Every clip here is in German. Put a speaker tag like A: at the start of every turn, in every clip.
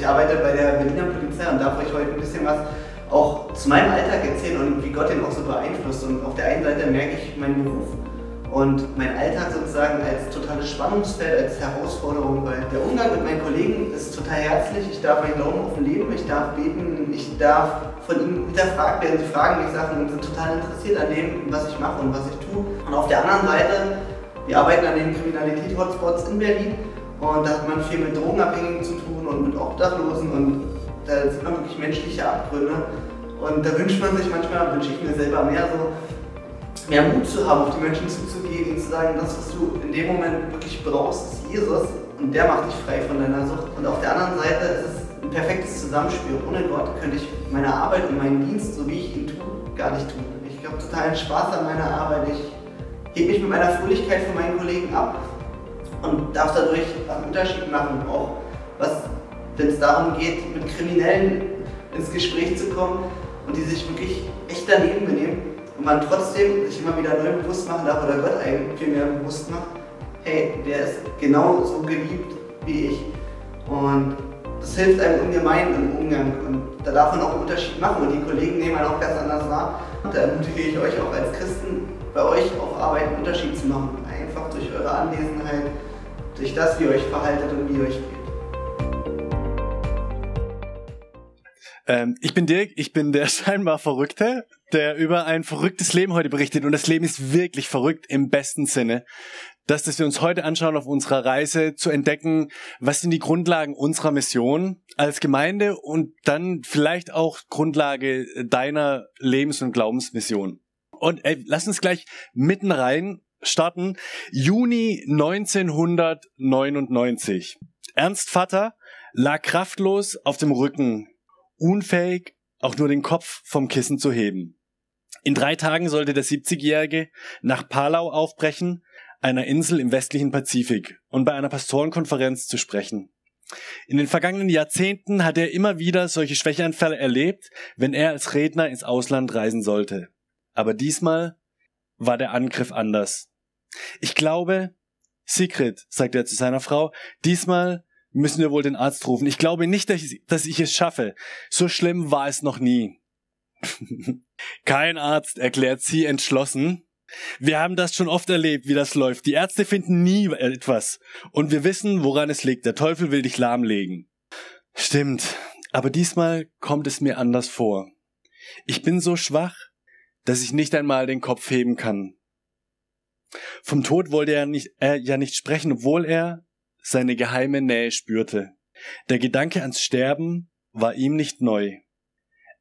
A: Ich arbeite bei der Berliner Polizei und darf euch heute ein bisschen was auch zu meinem Alltag erzählen und wie Gott den auch so beeinflusst. Und auf der einen Seite merke ich meinen Beruf und mein Alltag sozusagen als totales Spannungsfeld, als Herausforderung, weil der Umgang mit meinen Kollegen ist total herzlich. Ich darf meinen Glauben offen leben, ich darf beten, ich darf von ihnen hinterfragt werden. Sie fragen mich Sachen und sind total interessiert an dem, was ich mache und was ich tue. Und auf der anderen Seite, wir arbeiten an den Kriminalität-Hotspots in Berlin und da hat man viel mit Drogenabhängigen zu tun und mit Obdachlosen und da sind man wirklich menschliche Abgründe. Und da wünscht man sich manchmal, wünsche ich mir selber mehr so, mehr Mut zu haben, auf die Menschen zuzugehen, ihnen zu sagen, das, was du in dem Moment wirklich brauchst, ist Jesus und der macht dich frei von deiner Sucht. Und auf der anderen Seite ist es ein perfektes Zusammenspiel. Ohne Gott könnte ich meine Arbeit und meinen Dienst, so wie ich ihn tue, gar nicht tun. Ich habe totalen Spaß an meiner Arbeit. Ich hebe mich mit meiner Fröhlichkeit von meinen Kollegen ab und darf dadurch einen Unterschied machen, auch was, wenn es darum geht, mit Kriminellen ins Gespräch zu kommen und die sich wirklich echt daneben benehmen und man trotzdem sich immer wieder neu bewusst machen darf oder Gott eigentlich viel mehr bewusst macht, hey, der ist genauso geliebt wie ich und das hilft einem ungemein im Umgang und da darf man auch einen Unterschied machen und die Kollegen nehmen einen auch ganz anders wahr. Und da ermutige ich euch auch als Christen, bei euch auf Arbeit einen Unterschied zu machen, einfach durch eure Anwesenheit, durch das, wie ihr euch verhaltet und wie ihr euch
B: Ähm, ich bin Dirk, ich bin der scheinbar Verrückte, der über ein verrücktes Leben heute berichtet. Und das Leben ist wirklich verrückt im besten Sinne. Das, das wir uns heute anschauen auf unserer Reise, zu entdecken, was sind die Grundlagen unserer Mission als Gemeinde und dann vielleicht auch Grundlage deiner Lebens- und Glaubensmission. Und ey, lass uns gleich mitten rein starten. Juni 1999. Ernst Vater lag kraftlos auf dem Rücken, unfähig, auch nur den Kopf vom Kissen zu heben. In drei Tagen sollte der 70-Jährige nach Palau aufbrechen, einer Insel im westlichen Pazifik, und bei einer Pastorenkonferenz zu sprechen. In den vergangenen Jahrzehnten hat er immer wieder solche Schwächeanfälle erlebt, wenn er als Redner ins Ausland reisen sollte. Aber diesmal war der Angriff anders. Ich glaube, Sigrid, sagt er zu seiner Frau, diesmal müssen wir wohl den Arzt rufen. Ich glaube nicht, dass ich, dass ich es schaffe. So schlimm war es noch nie. Kein Arzt, erklärt sie entschlossen. Wir haben das schon oft erlebt, wie das läuft. Die Ärzte finden nie etwas. Und wir wissen, woran es liegt. Der Teufel will dich lahmlegen. Stimmt. Aber diesmal kommt es mir anders vor. Ich bin so schwach, dass ich nicht einmal den Kopf heben kann. Vom Tod wollte er, nicht, er ja nicht sprechen, obwohl er seine geheime Nähe spürte. Der Gedanke ans Sterben war ihm nicht neu.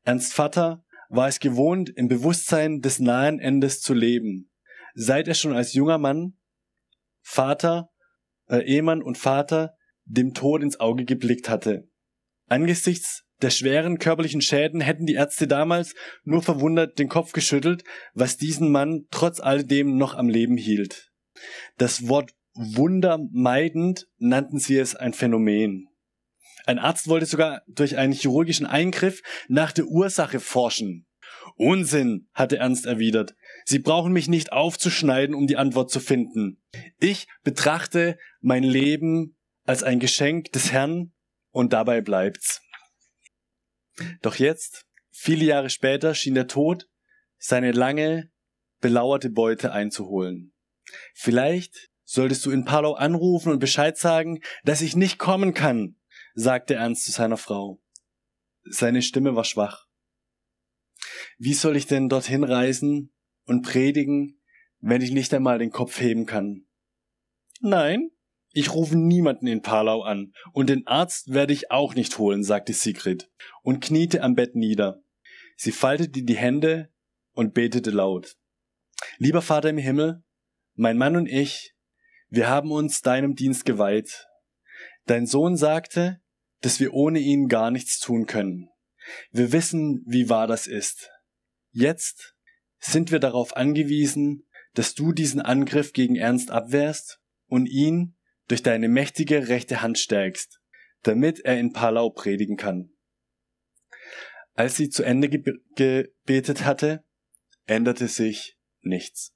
B: Ernst Vater war es gewohnt, im Bewusstsein des nahen Endes zu leben. Seit er schon als junger Mann, Vater, äh, Ehemann und Vater dem Tod ins Auge geblickt hatte. Angesichts der schweren körperlichen Schäden hätten die Ärzte damals nur verwundert den Kopf geschüttelt, was diesen Mann trotz alledem noch am Leben hielt. Das Wort Wunder meidend nannten sie es ein Phänomen. Ein Arzt wollte sogar durch einen chirurgischen Eingriff nach der Ursache forschen. Unsinn, hatte Ernst erwidert. Sie brauchen mich nicht aufzuschneiden, um die Antwort zu finden. Ich betrachte mein Leben als ein Geschenk des Herrn und dabei bleibt's. Doch jetzt, viele Jahre später, schien der Tod seine lange, belauerte Beute einzuholen. Vielleicht solltest du in Palau anrufen und Bescheid sagen, dass ich nicht kommen kann, sagte Ernst zu seiner Frau. Seine Stimme war schwach. Wie soll ich denn dorthin reisen und predigen, wenn ich nicht einmal den Kopf heben kann? Nein, ich rufe niemanden in Palau an, und den Arzt werde ich auch nicht holen, sagte Sigrid und kniete am Bett nieder. Sie faltete die Hände und betete laut. Lieber Vater im Himmel, mein Mann und ich, wir haben uns deinem Dienst geweiht. Dein Sohn sagte, dass wir ohne ihn gar nichts tun können. Wir wissen, wie wahr das ist. Jetzt sind wir darauf angewiesen, dass du diesen Angriff gegen Ernst abwehrst und ihn durch deine mächtige rechte Hand stärkst, damit er in Palau predigen kann. Als sie zu Ende gebetet hatte, änderte sich nichts.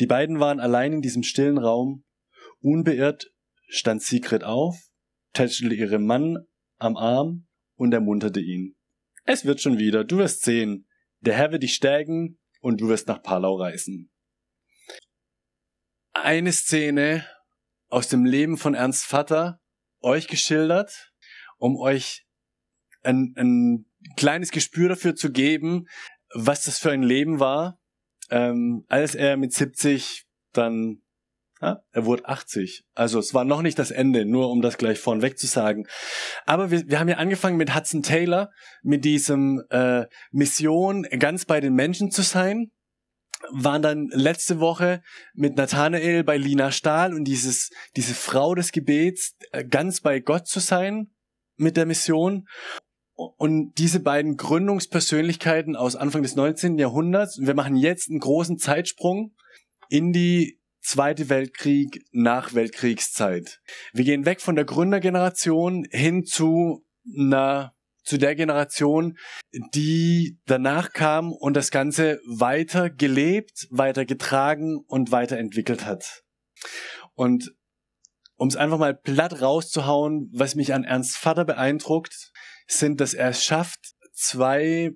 B: Die beiden waren allein in diesem stillen Raum. Unbeirrt stand Sigrid auf, tätschelte ihrem Mann am Arm und ermunterte ihn. Es wird schon wieder, du wirst sehen. Der Herr wird dich stärken und du wirst nach Palau reisen. Eine Szene aus dem Leben von Ernst Vater euch geschildert, um euch ein, ein kleines Gespür dafür zu geben, was das für ein Leben war, ähm, als er mit 70 dann ja, er wurde 80. Also es war noch nicht das Ende, nur um das gleich vornweg zu sagen. Aber wir, wir haben ja angefangen mit Hudson Taylor, mit diesem äh, Mission, ganz bei den Menschen zu sein. Waren dann letzte Woche mit Nathanael bei Lina Stahl und dieses, diese Frau des Gebets, äh, ganz bei Gott zu sein mit der Mission. Und diese beiden Gründungspersönlichkeiten aus Anfang des 19. Jahrhunderts, wir machen jetzt einen großen Zeitsprung in die Zweite Weltkrieg nach Weltkriegszeit. Wir gehen weg von der Gründergeneration hin zu einer zu der Generation, die danach kam und das Ganze weiter gelebt, weiter getragen und weiterentwickelt hat. Und um es einfach mal platt rauszuhauen, was mich an Ernst Vater beeindruckt, sind, dass er es schafft, zwei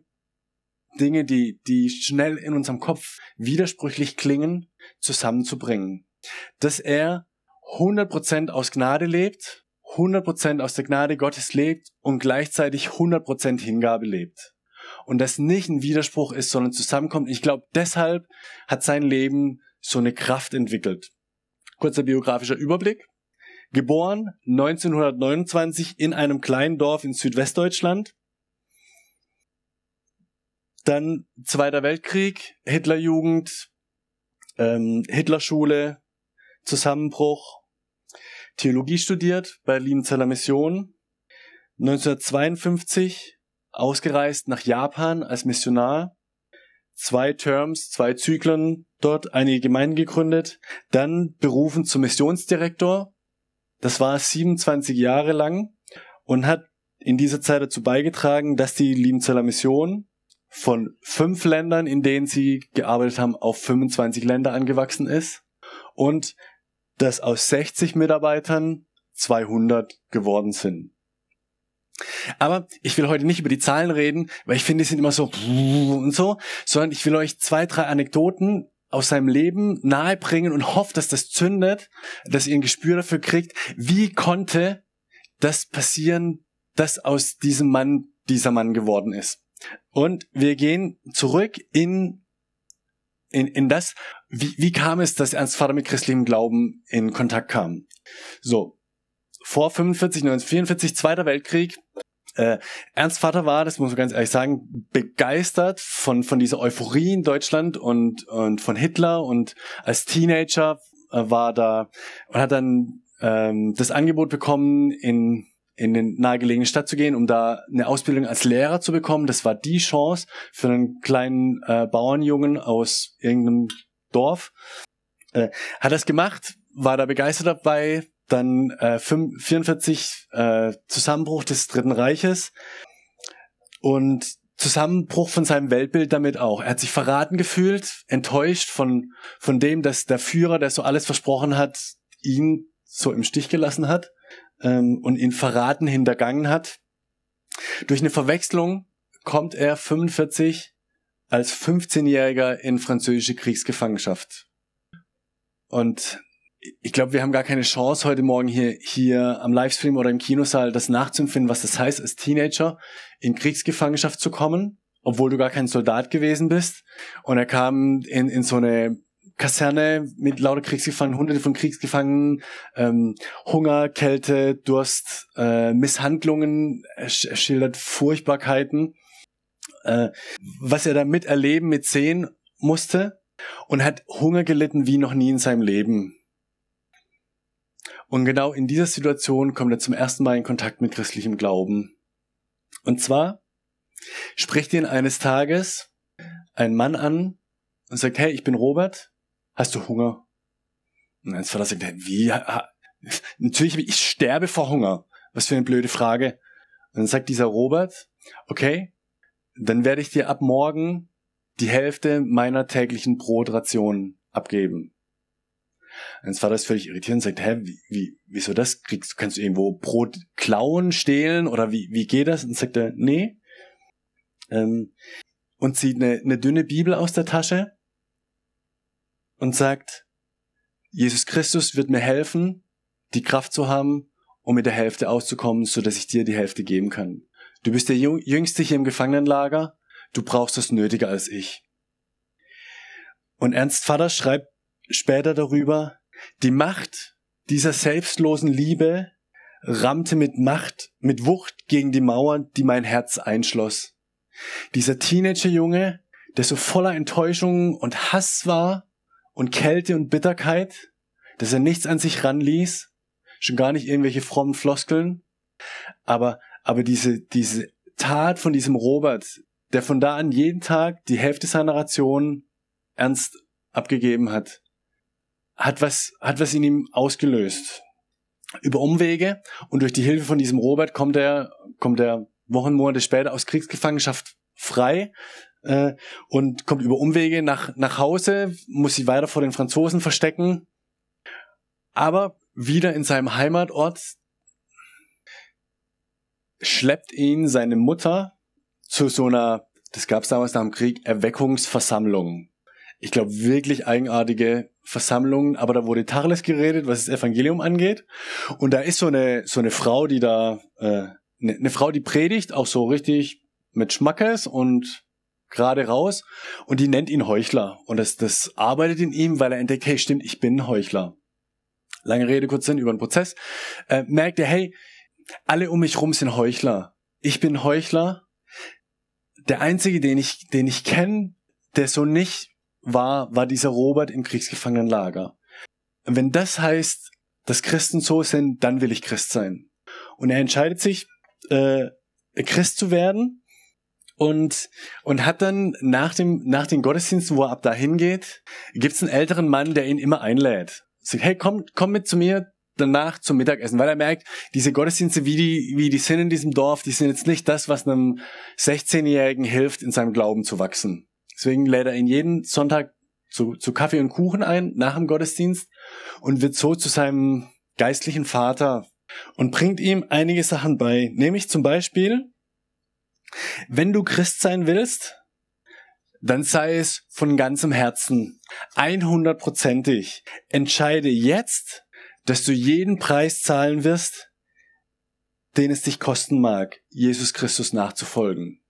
B: Dinge, die, die schnell in unserem Kopf widersprüchlich klingen, zusammenzubringen. Dass er 100% aus Gnade lebt, 100% aus der Gnade Gottes lebt und gleichzeitig 100% Hingabe lebt. Und das nicht ein Widerspruch ist, sondern zusammenkommt. Ich glaube, deshalb hat sein Leben so eine Kraft entwickelt. Kurzer biografischer Überblick. Geboren 1929 in einem kleinen Dorf in Südwestdeutschland. Dann Zweiter Weltkrieg, Hitlerjugend, ähm, Hitlerschule, Zusammenbruch, Theologie studiert bei Liebenzeller Mission, 1952 ausgereist nach Japan als Missionar, zwei Terms, zwei Zyklen dort einige Gemeinden gegründet, dann berufen zum Missionsdirektor. Das war 27 Jahre lang und hat in dieser Zeit dazu beigetragen, dass die Liebenzeller Mission von fünf Ländern, in denen sie gearbeitet haben, auf 25 Länder angewachsen ist und dass aus 60 Mitarbeitern 200 geworden sind. Aber ich will heute nicht über die Zahlen reden, weil ich finde, die sind immer so und so, sondern ich will euch zwei, drei Anekdoten aus seinem Leben nahebringen und hoffe, dass das zündet, dass ihr ein Gespür dafür kriegt, wie konnte das passieren, dass aus diesem Mann dieser Mann geworden ist. Und wir gehen zurück in, in, in das, wie, wie kam es, dass Ernst Vater mit christlichem Glauben in Kontakt kam. So, vor 45, 1944, Zweiter Weltkrieg, äh, Ernst Vater war, das muss man ganz ehrlich sagen, begeistert von, von dieser Euphorie in Deutschland und, und von Hitler und als Teenager äh, war da und hat dann ähm, das Angebot bekommen, in in den nahegelegene Stadt zu gehen, um da eine Ausbildung als Lehrer zu bekommen. Das war die Chance für einen kleinen äh, Bauernjungen aus irgendeinem Dorf. Äh, hat das gemacht, war da begeistert dabei. Dann äh, 44 äh, Zusammenbruch des Dritten Reiches und Zusammenbruch von seinem Weltbild damit auch. Er hat sich verraten gefühlt, enttäuscht von von dem, dass der Führer, der so alles versprochen hat, ihn so im Stich gelassen hat ähm, und ihn verraten, hintergangen hat. Durch eine Verwechslung kommt er 45 als 15-Jähriger in französische Kriegsgefangenschaft. Und ich glaube, wir haben gar keine Chance heute Morgen hier, hier am Livestream oder im Kinosaal das nachzuempfinden, was das heißt, als Teenager in Kriegsgefangenschaft zu kommen, obwohl du gar kein Soldat gewesen bist. Und er kam in, in so eine Kaserne mit lauter Kriegsgefangenen, hunderte von Kriegsgefangenen, ähm, Hunger, Kälte, Durst, äh, Misshandlungen, er schildert Furchtbarkeiten, äh, was er da miterleben, mit sehen musste. und hat Hunger gelitten wie noch nie in seinem Leben. Und genau in dieser Situation kommt er zum ersten Mal in Kontakt mit christlichem Glauben. Und zwar spricht ihn eines Tages ein Mann an und sagt, hey, ich bin Robert, hast du Hunger? Und Vater sagt, hey, wie? Natürlich, ich sterbe vor Hunger. Was für eine blöde Frage. Und dann sagt dieser Robert, okay, dann werde ich dir ab morgen die Hälfte meiner täglichen Brotration abgeben. Und Vater ist völlig irritiert und sagt, hä, wie, wie, wieso das? Kriegst, kannst du irgendwo Brot klauen, stehlen oder wie, wie geht das? Und sagt er, nee. Ähm, und zieht eine, eine dünne Bibel aus der Tasche und sagt, Jesus Christus wird mir helfen, die Kraft zu haben, um mit der Hälfte auszukommen, so dass ich dir die Hälfte geben kann. Du bist der Jüngste hier im Gefangenenlager, du brauchst es nötiger als ich. Und Ernst Vater schreibt später darüber, die Macht dieser selbstlosen Liebe rammte mit Macht, mit Wucht gegen die Mauer, die mein Herz einschloss. Dieser Teenagerjunge, der so voller Enttäuschung und Hass war und Kälte und Bitterkeit, dass er nichts an sich ranließ, schon gar nicht irgendwelche frommen Floskeln, aber, aber diese, diese Tat von diesem Robert, der von da an jeden Tag die Hälfte seiner Ration ernst abgegeben hat, hat was, hat was in ihm ausgelöst. Über Umwege und durch die Hilfe von diesem Robert kommt er, kommt er Wochen, Monate später aus Kriegsgefangenschaft frei äh, und kommt über Umwege nach, nach Hause, muss sich weiter vor den Franzosen verstecken, aber wieder in seinem Heimatort schleppt ihn seine Mutter zu so einer, das gab es damals nach dem Krieg, Erweckungsversammlung. Ich glaube, wirklich eigenartige Versammlungen, aber da wurde Tacheles geredet, was das Evangelium angeht. Und da ist so eine, so eine Frau, die da, äh, eine, eine Frau, die predigt, auch so richtig mit Schmackes und gerade raus. Und die nennt ihn Heuchler. Und das, das arbeitet in ihm, weil er entdeckt, hey, stimmt, ich bin Heuchler. Lange Rede, kurz Sinn über den Prozess. Äh, merkt er, hey, alle um mich rum sind Heuchler. Ich bin Heuchler. Der einzige, den ich, den ich kenne, der so nicht war, war dieser Robert im Kriegsgefangenenlager. Wenn das heißt, dass Christen so sind, dann will ich Christ sein. Und er entscheidet sich, äh, Christ zu werden und und hat dann nach dem nach den Gottesdiensten, wo er ab dahin geht, gibt's einen älteren Mann, der ihn immer einlädt. Sagt, hey, komm, komm mit zu mir danach zum Mittagessen, weil er merkt, diese Gottesdienste, wie die, wie die sind in diesem Dorf, die sind jetzt nicht das, was einem 16-Jährigen hilft, in seinem Glauben zu wachsen. Deswegen lädt er ihn jeden Sonntag zu, zu Kaffee und Kuchen ein, nach dem Gottesdienst, und wird so zu seinem geistlichen Vater und bringt ihm einige Sachen bei. Nämlich zum Beispiel, wenn du Christ sein willst, dann sei es von ganzem Herzen, 100%ig. Entscheide jetzt, dass du jeden Preis zahlen wirst, den es dich kosten mag, Jesus Christus nachzufolgen.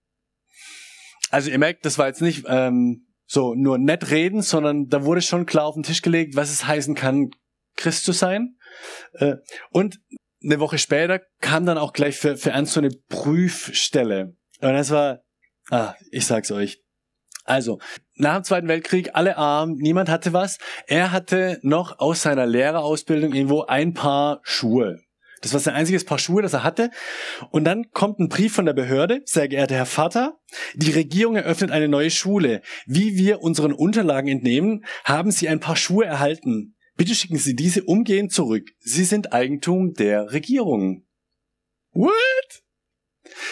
B: Also ihr merkt, das war jetzt nicht ähm, so nur nett reden, sondern da wurde schon klar auf den Tisch gelegt, was es heißen kann, Christ zu sein. Äh, und eine Woche später kam dann auch gleich für, für Ernst so eine Prüfstelle. Und das war, ah, ich sag's euch. Also, nach dem Zweiten Weltkrieg, alle arm, niemand hatte was. Er hatte noch aus seiner Lehrerausbildung irgendwo ein paar Schuhe. Das war sein einziges Paar Schuhe, das er hatte. Und dann kommt ein Brief von der Behörde. Sehr geehrter Herr Vater, die Regierung eröffnet eine neue Schule. Wie wir unseren Unterlagen entnehmen, haben Sie ein paar Schuhe erhalten. Bitte schicken Sie diese umgehend zurück. Sie sind Eigentum der Regierung. What?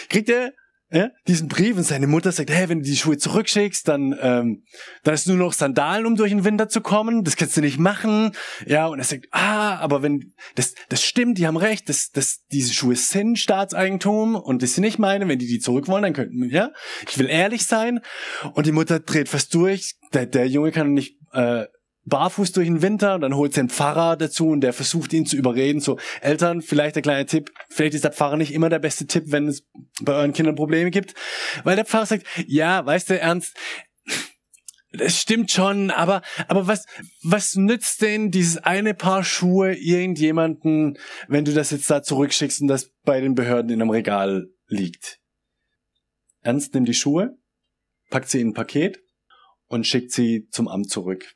B: Kriegt er ja, diesen Brief und seine Mutter sagt, hey, wenn du die Schuhe zurückschickst, dann, ähm, dann ist nur noch Sandalen, um durch den Winter zu kommen. Das kannst du nicht machen. Ja, und er sagt, ah, aber wenn, das, das stimmt, die haben recht, das, das, diese Schuhe sind Staatseigentum und das sind nicht meine. Wenn die die zurück wollen, dann könnten, ja, ich will ehrlich sein. Und die Mutter dreht fast durch. Der, der Junge kann nicht, äh, barfuß durch den Winter und dann holt einen Pfarrer dazu und der versucht ihn zu überreden. So, Eltern, vielleicht der kleine Tipp, vielleicht ist der Pfarrer nicht immer der beste Tipp, wenn es bei euren Kindern Probleme gibt. Weil der Pfarrer sagt, ja, weißt du, Ernst, das stimmt schon, aber, aber was, was nützt denn dieses eine Paar Schuhe irgendjemanden, wenn du das jetzt da zurückschickst und das bei den Behörden in einem Regal liegt? Ernst nimmt die Schuhe, packt sie in ein Paket und schickt sie zum Amt zurück.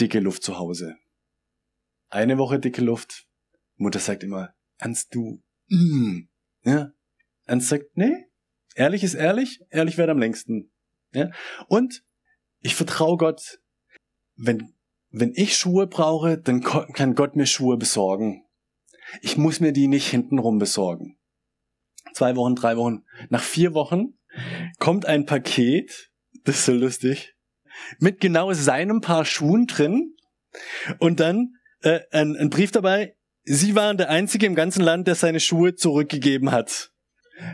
B: Dicke Luft zu Hause. Eine Woche dicke Luft. Mutter sagt immer, Ernst, du, mm. ja. Ernst sagt, nee, ehrlich ist ehrlich, ehrlich wird am längsten. Ja. Und ich vertraue Gott, wenn, wenn ich Schuhe brauche, dann kann Gott mir Schuhe besorgen. Ich muss mir die nicht hintenrum besorgen. Zwei Wochen, drei Wochen. Nach vier Wochen kommt ein Paket, das ist so lustig, mit genau seinem Paar Schuhen drin und dann äh, ein, ein Brief dabei, Sie waren der Einzige im ganzen Land, der seine Schuhe zurückgegeben hat.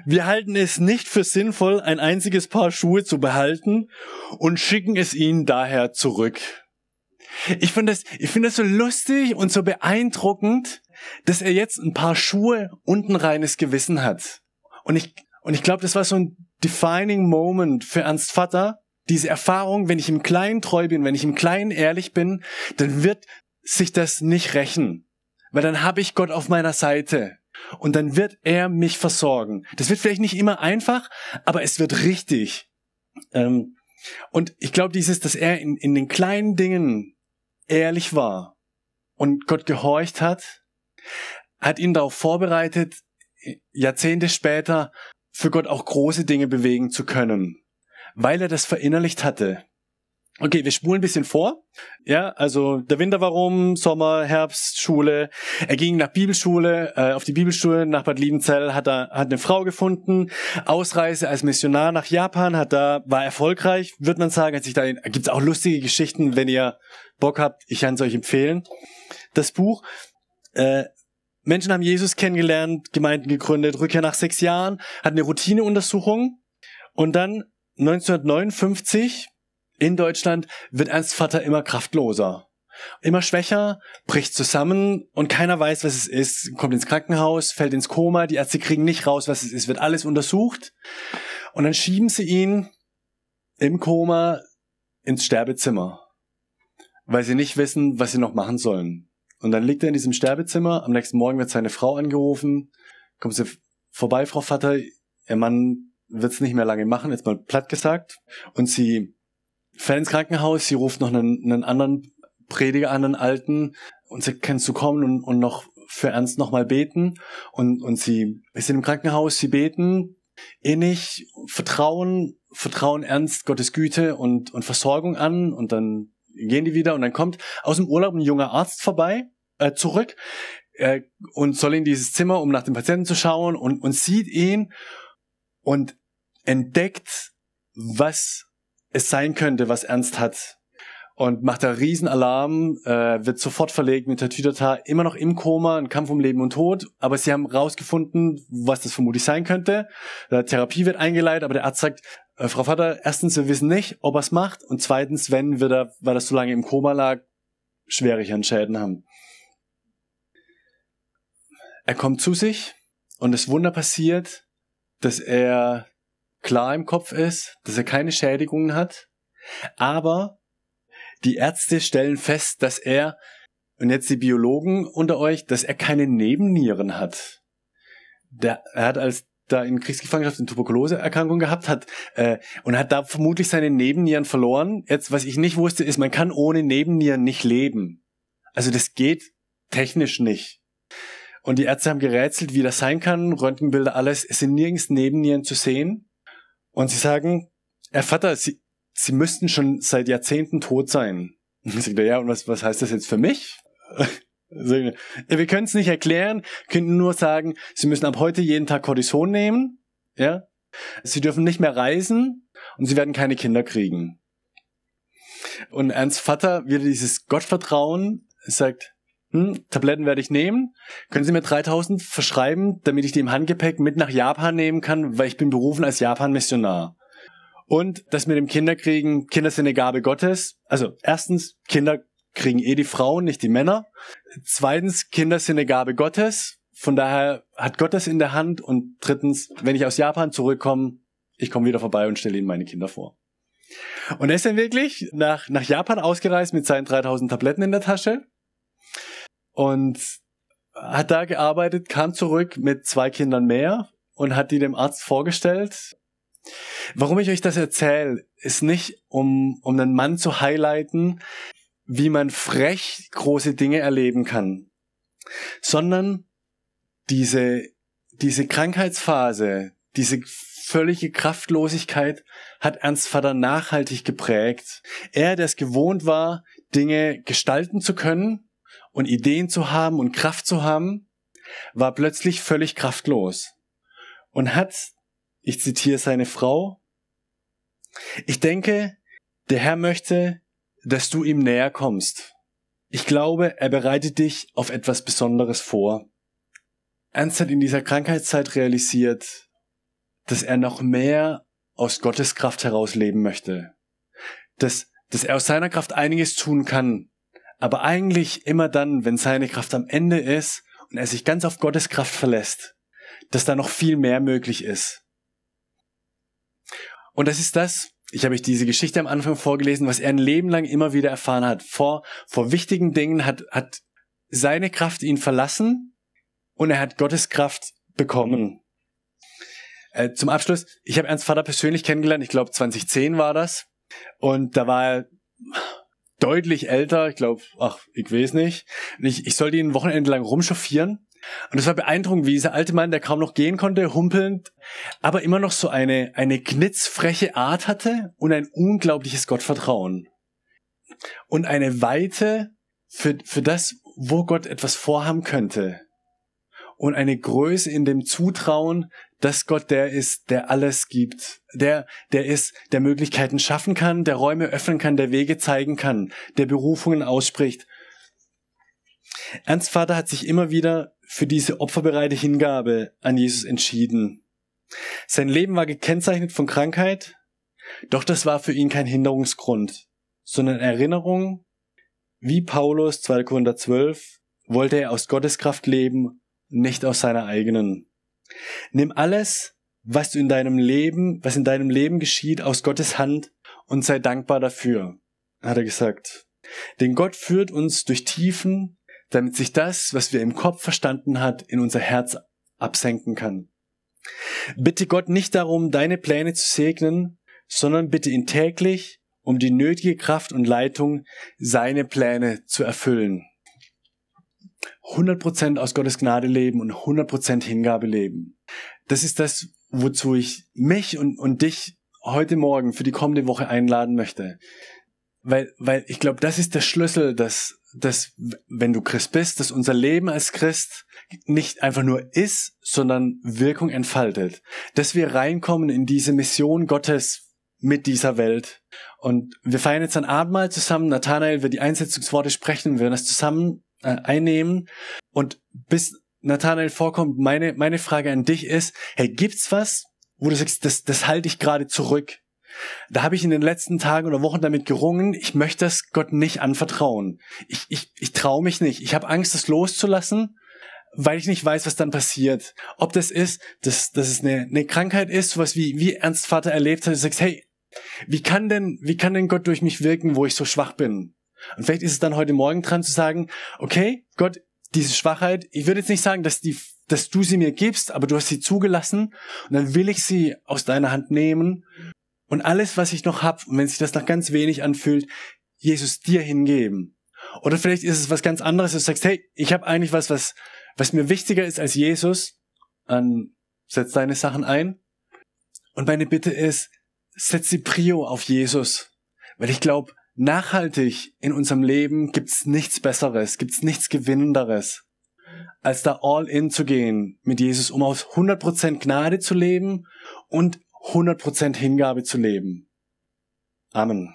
B: Wir halten es nicht für sinnvoll, ein einziges Paar Schuhe zu behalten und schicken es Ihnen daher zurück. Ich finde das, ich finde das so lustig und so beeindruckend, dass er jetzt ein paar Schuhe und ein reines Gewissen hat. Und ich, und ich glaube, das war so ein defining Moment für Ernst Vater. Diese Erfahrung, wenn ich im Kleinen treu bin, wenn ich im Kleinen ehrlich bin, dann wird sich das nicht rächen. Weil dann habe ich Gott auf meiner Seite. Und dann wird er mich versorgen. Das wird vielleicht nicht immer einfach, aber es wird richtig. Ähm, und ich glaube, dieses, dass er in, in den kleinen Dingen ehrlich war und Gott gehorcht hat, hat ihn darauf vorbereitet, Jahrzehnte später für Gott auch große Dinge bewegen zu können, weil er das verinnerlicht hatte. Okay, wir spulen ein bisschen vor. Ja, also der Winter war rum, Sommer, Herbst, Schule. Er ging nach Bibelschule, äh, auf die Bibelschule nach Bad Liebenzell, hat er hat eine Frau gefunden. Ausreise als Missionar nach Japan, hat da war erfolgreich, wird man sagen. Hat sich da gibt's auch lustige Geschichten, wenn ihr Bock habt. Ich kann es euch empfehlen. Das Buch. Äh, Menschen haben Jesus kennengelernt, Gemeinden gegründet, Rückkehr nach sechs Jahren, hat eine Routineuntersuchung und dann 1959 in Deutschland wird Ernst Vater immer kraftloser. Immer schwächer, bricht zusammen und keiner weiß, was es ist, kommt ins Krankenhaus, fällt ins Koma, die Ärzte kriegen nicht raus, was es ist, wird alles untersucht. Und dann schieben sie ihn im Koma ins Sterbezimmer, weil sie nicht wissen, was sie noch machen sollen. Und dann liegt er in diesem Sterbezimmer, am nächsten Morgen wird seine Frau angerufen, kommt sie vorbei, Frau Vater, ihr Mann wird's nicht mehr lange machen, jetzt mal platt gesagt. Und sie fährt ins Krankenhaus, sie ruft noch einen, einen anderen Prediger an, einen alten, und sie kannst du kommen und, und noch für Ernst nochmal beten. Und, und sie ist im Krankenhaus, sie beten innig, vertrauen, vertrauen ernst Gottes Güte und, und Versorgung an und dann gehen die wieder und dann kommt aus dem Urlaub ein junger Arzt vorbei, äh, zurück äh, und soll in dieses Zimmer, um nach dem Patienten zu schauen und, und sieht ihn und entdeckt, was es sein könnte, was Ernst hat. Und macht da Riesenalarm, äh, wird sofort verlegt mit der Tütata, immer noch im Koma, ein Kampf um Leben und Tod. Aber sie haben rausgefunden, was das vermutlich sein könnte. Äh, Therapie wird eingeleitet, aber der Arzt sagt, äh, Frau Vater, erstens, wir wissen nicht, ob er es macht. Und zweitens, wenn, wird er, weil das so lange im Koma lag, schwere Schäden haben. Er kommt zu sich und das Wunder passiert, dass er klar im Kopf ist, dass er keine Schädigungen hat, aber die Ärzte stellen fest, dass er, und jetzt die Biologen unter euch, dass er keine Nebennieren hat. Der, er hat als da in Kriegsgefangenschaft eine Tuberkuloseerkrankung gehabt hat äh, und hat da vermutlich seine Nebennieren verloren. Jetzt, was ich nicht wusste, ist, man kann ohne Nebennieren nicht leben. Also das geht technisch nicht. Und die Ärzte haben gerätselt, wie das sein kann. Röntgenbilder, alles. Es sind nirgends Nebennieren zu sehen. Und sie sagen, Herr Vater, Sie, Sie müssten schon seit Jahrzehnten tot sein. Und ich sage, ja, und was, was heißt das jetzt für mich? wir können es nicht erklären, können nur sagen, Sie müssen ab heute jeden Tag Cortison nehmen, ja. Sie dürfen nicht mehr reisen und Sie werden keine Kinder kriegen. Und Ernst Vater wieder dieses Gottvertrauen sagt, hm, Tabletten werde ich nehmen. Können Sie mir 3000 verschreiben, damit ich die im Handgepäck mit nach Japan nehmen kann, weil ich bin berufen als Japan-Missionar. Und das mit dem Kinderkriegen, Kinder sind eine Gabe Gottes. Also erstens, Kinder kriegen eh die Frauen, nicht die Männer. Zweitens, Kinder sind eine Gabe Gottes. Von daher hat Gott das in der Hand. Und drittens, wenn ich aus Japan zurückkomme, ich komme wieder vorbei und stelle ihnen meine Kinder vor. Und er ist dann wirklich nach, nach Japan ausgereist mit seinen 3000 Tabletten in der Tasche und hat da gearbeitet, kam zurück mit zwei Kindern mehr und hat die dem Arzt vorgestellt. Warum ich euch das erzähle, ist nicht, um, um einen Mann zu highlighten, wie man frech große Dinge erleben kann, sondern diese, diese Krankheitsphase, diese völlige Kraftlosigkeit hat Ernst Vater nachhaltig geprägt. Er, der es gewohnt war, Dinge gestalten zu können und Ideen zu haben und Kraft zu haben, war plötzlich völlig kraftlos und hat, ich zitiere seine Frau, ich denke, der Herr möchte, dass du ihm näher kommst. Ich glaube, er bereitet dich auf etwas Besonderes vor. Ernst hat in dieser Krankheitszeit realisiert, dass er noch mehr aus Gottes Kraft heraus leben möchte. Dass, dass er aus seiner Kraft einiges tun kann, aber eigentlich immer dann, wenn seine Kraft am Ende ist und er sich ganz auf Gottes Kraft verlässt, dass da noch viel mehr möglich ist. Und das ist das, ich habe euch diese Geschichte am Anfang vorgelesen, was er ein Leben lang immer wieder erfahren hat. Vor, vor wichtigen Dingen hat, hat seine Kraft ihn verlassen und er hat Gottes Kraft bekommen. Äh, zum Abschluss, ich habe Ernst Vater persönlich kennengelernt, ich glaube 2010 war das. Und da war er deutlich älter, ich glaube, ach, ich weiß nicht. Und ich, ich sollte ihn ein Wochenende lang rumchauffieren. Und es war beeindruckend, wie dieser alte Mann, der kaum noch gehen konnte, humpelnd, aber immer noch so eine, eine knitzfreche Art hatte und ein unglaubliches Gottvertrauen. Und eine Weite für, für das, wo Gott etwas vorhaben könnte. Und eine Größe in dem Zutrauen, dass Gott der ist, der alles gibt, der, der ist, der Möglichkeiten schaffen kann, der Räume öffnen kann, der Wege zeigen kann, der Berufungen ausspricht. Ernst Vater hat sich immer wieder für diese opferbereite Hingabe an Jesus entschieden. Sein Leben war gekennzeichnet von Krankheit, doch das war für ihn kein Hinderungsgrund, sondern Erinnerung, wie Paulus 2. Korinther 12 wollte er aus Gottes Kraft leben, nicht aus seiner eigenen. Nimm alles, was du in deinem Leben, was in deinem Leben geschieht, aus Gottes Hand und sei dankbar dafür, hat er gesagt. Denn Gott führt uns durch Tiefen, damit sich das, was wir im Kopf verstanden hat, in unser Herz absenken kann. Bitte Gott nicht darum, deine Pläne zu segnen, sondern bitte ihn täglich um die nötige Kraft und Leitung, seine Pläne zu erfüllen. 100% aus Gottes Gnade leben und 100% Hingabe leben. Das ist das, wozu ich mich und, und dich heute Morgen für die kommende Woche einladen möchte. Weil, weil ich glaube, das ist der Schlüssel, dass dass, wenn du Christ bist, dass unser Leben als Christ nicht einfach nur ist, sondern Wirkung entfaltet. Dass wir reinkommen in diese Mission Gottes mit dieser Welt. Und wir feiern jetzt ein Abendmahl zusammen. Nathanael wird die Einsetzungsworte sprechen. Wir werden das zusammen äh, einnehmen. Und bis Nathanael vorkommt, meine, meine Frage an dich ist, hey, gibt's was, wo du sagst, das, das halte ich gerade zurück? Da habe ich in den letzten Tagen oder Wochen damit gerungen, ich möchte das Gott nicht anvertrauen. Ich, ich, ich traue mich nicht. Ich habe Angst, das loszulassen, weil ich nicht weiß, was dann passiert. Ob das ist, dass, dass es eine, eine Krankheit ist, sowas wie, wie Ernst Vater erlebt hat, du sagst, hey, wie kann denn, wie kann denn Gott durch mich wirken, wo ich so schwach bin? Und vielleicht ist es dann heute Morgen dran zu sagen, okay, Gott, diese Schwachheit, ich würde jetzt nicht sagen, dass die, dass du sie mir gibst, aber du hast sie zugelassen und dann will ich sie aus deiner Hand nehmen und alles, was ich noch hab, und wenn sich das noch ganz wenig anfühlt, Jesus dir hingeben. Oder vielleicht ist es was ganz anderes, dass du sagst, hey, ich habe eigentlich was, was, was mir wichtiger ist als Jesus. Dann setz deine Sachen ein. Und meine Bitte ist, setz die Prio auf Jesus. Weil ich glaube, nachhaltig in unserem Leben gibt's nichts Besseres, gibt's nichts Gewinnenderes, als da all in zu gehen mit Jesus, um aus 100% Gnade zu leben und 100% Hingabe zu leben. Amen.